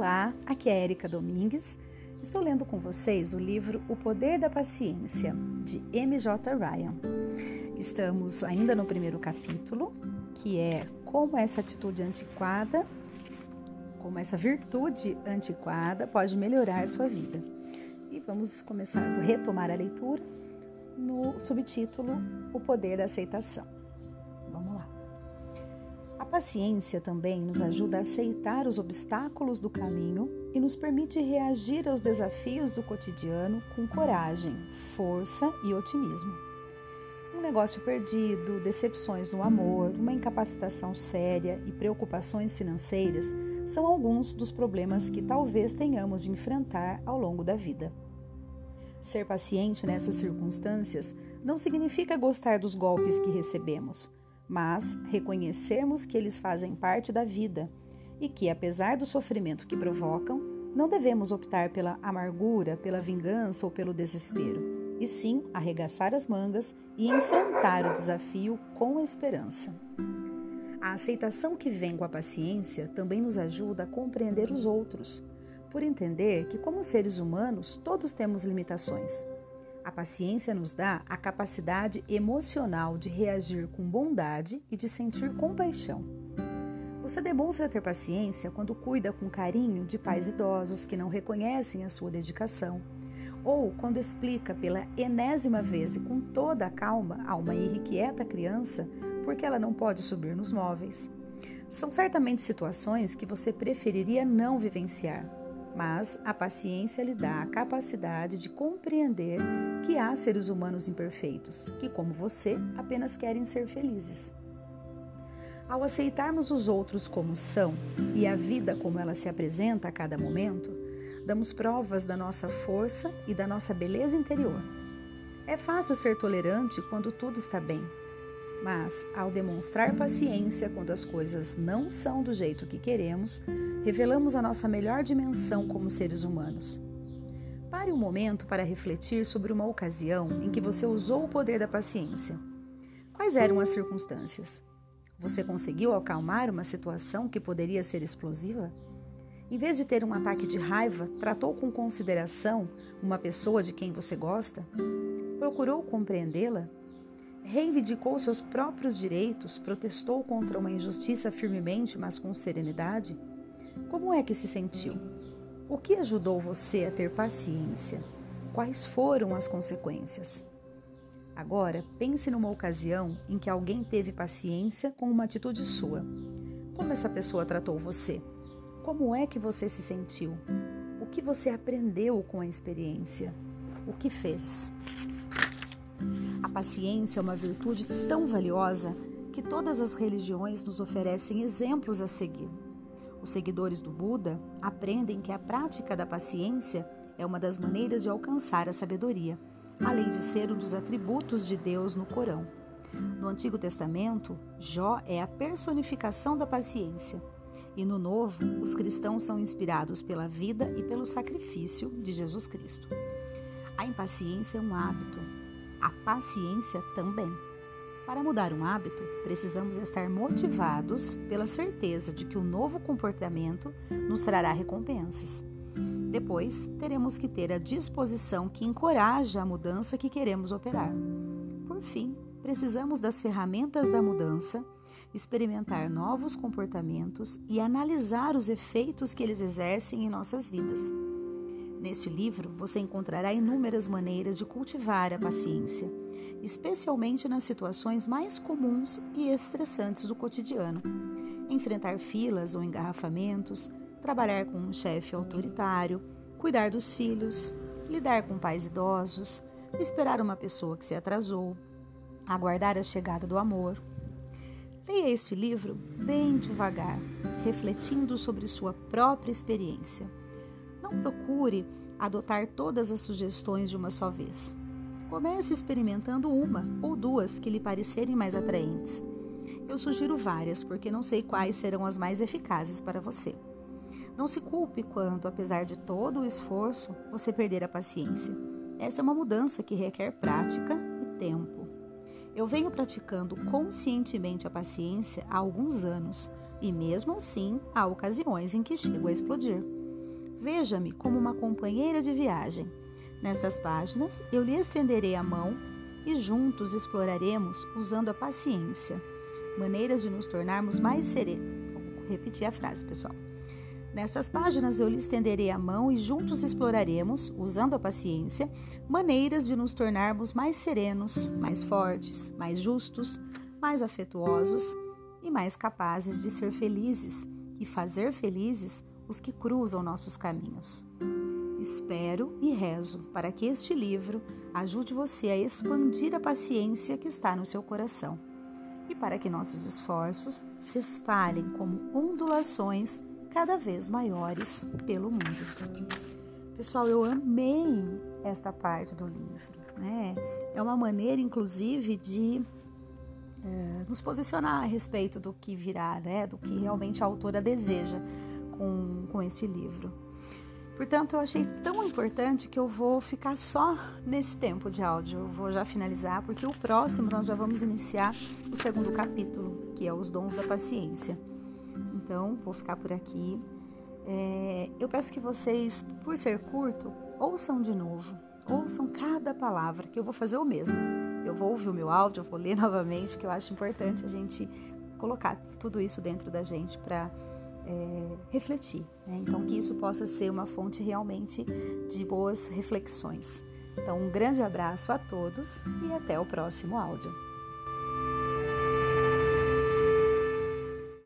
Olá, aqui é Erika Domingues. Estou lendo com vocês o livro O Poder da Paciência, de M.J. Ryan. Estamos ainda no primeiro capítulo, que é como essa atitude antiquada, como essa virtude antiquada pode melhorar a sua vida. E vamos começar a retomar a leitura no subtítulo O Poder da Aceitação paciência também nos ajuda a aceitar os obstáculos do caminho e nos permite reagir aos desafios do cotidiano com coragem, força e otimismo. Um negócio perdido, decepções no amor, uma incapacitação séria e preocupações financeiras são alguns dos problemas que talvez tenhamos de enfrentar ao longo da vida. Ser paciente nessas circunstâncias não significa gostar dos golpes que recebemos mas reconhecermos que eles fazem parte da vida e que, apesar do sofrimento que provocam, não devemos optar pela amargura, pela vingança ou pelo desespero, e sim arregaçar as mangas e enfrentar o desafio com esperança. A aceitação que vem com a paciência também nos ajuda a compreender os outros, por entender que, como seres humanos, todos temos limitações a paciência nos dá a capacidade emocional de reagir com bondade e de sentir compaixão. Você demonstra ter paciência quando cuida com carinho de pais idosos que não reconhecem a sua dedicação, ou quando explica pela enésima vez e com toda a calma a uma irrequieta criança porque ela não pode subir nos móveis. São certamente situações que você preferiria não vivenciar, mas a paciência lhe dá a capacidade de compreender que há seres humanos imperfeitos, que, como você, apenas querem ser felizes. Ao aceitarmos os outros como são e a vida como ela se apresenta a cada momento, damos provas da nossa força e da nossa beleza interior. É fácil ser tolerante quando tudo está bem, mas ao demonstrar paciência quando as coisas não são do jeito que queremos, revelamos a nossa melhor dimensão como seres humanos. Pare um momento para refletir sobre uma ocasião em que você usou o poder da paciência. Quais eram as circunstâncias? Você conseguiu acalmar uma situação que poderia ser explosiva? Em vez de ter um ataque de raiva, tratou com consideração uma pessoa de quem você gosta? Procurou compreendê-la? Reivindicou seus próprios direitos? Protestou contra uma injustiça firmemente, mas com serenidade? Como é que se sentiu? O que ajudou você a ter paciência? Quais foram as consequências? Agora, pense numa ocasião em que alguém teve paciência com uma atitude sua. Como essa pessoa tratou você? Como é que você se sentiu? O que você aprendeu com a experiência? O que fez? Paciência é uma virtude tão valiosa que todas as religiões nos oferecem exemplos a seguir. Os seguidores do Buda aprendem que a prática da paciência é uma das maneiras de alcançar a sabedoria, além de ser um dos atributos de Deus no Corão. No Antigo Testamento, Jó é a personificação da paciência, e no Novo, os cristãos são inspirados pela vida e pelo sacrifício de Jesus Cristo. A impaciência é um hábito, a paciência também. Para mudar um hábito, precisamos estar motivados pela certeza de que o novo comportamento nos trará recompensas. Depois, teremos que ter a disposição que encoraja a mudança que queremos operar. Por fim, precisamos das ferramentas da mudança, experimentar novos comportamentos e analisar os efeitos que eles exercem em nossas vidas. Neste livro, você encontrará inúmeras maneiras de cultivar a paciência especialmente nas situações mais comuns e estressantes do cotidiano. Enfrentar filas ou engarrafamentos, trabalhar com um chefe autoritário, cuidar dos filhos, lidar com pais idosos, esperar uma pessoa que se atrasou, aguardar a chegada do amor. Leia este livro bem devagar, refletindo sobre sua própria experiência. Não procure adotar todas as sugestões de uma só vez. Comece experimentando uma ou duas que lhe parecerem mais atraentes. Eu sugiro várias, porque não sei quais serão as mais eficazes para você. Não se culpe quando, apesar de todo o esforço, você perder a paciência. Essa é uma mudança que requer prática e tempo. Eu venho praticando conscientemente a paciência há alguns anos e, mesmo assim, há ocasiões em que chego a explodir. Veja-me como uma companheira de viagem. Nestas páginas, eu lhe estenderei a mão e juntos exploraremos, usando a paciência, maneiras de nos tornarmos mais serenos. Vou repetir a frase, pessoal. Nestas páginas eu lhe estenderei a mão e juntos exploraremos, usando a paciência, maneiras de nos tornarmos mais serenos, mais fortes, mais justos, mais afetuosos e mais capazes de ser felizes e fazer felizes os que cruzam nossos caminhos. Espero e rezo para que este livro ajude você a expandir a paciência que está no seu coração e para que nossos esforços se espalhem como ondulações cada vez maiores pelo mundo. Pessoal, eu amei esta parte do livro, né? É uma maneira, inclusive, de é, nos posicionar a respeito do que virá, né? Do que realmente a autora deseja com, com este livro. Portanto, eu achei tão importante que eu vou ficar só nesse tempo de áudio. Eu vou já finalizar, porque o próximo nós já vamos iniciar o segundo capítulo, que é os dons da paciência. Então, vou ficar por aqui. É, eu peço que vocês, por ser curto, ouçam de novo. Ouçam cada palavra, que eu vou fazer o mesmo. Eu vou ouvir o meu áudio, eu vou ler novamente, porque eu acho importante a gente colocar tudo isso dentro da gente para é, refletir. Né? Então, que isso possa ser uma fonte realmente de boas reflexões. Então, um grande abraço a todos e até o próximo áudio.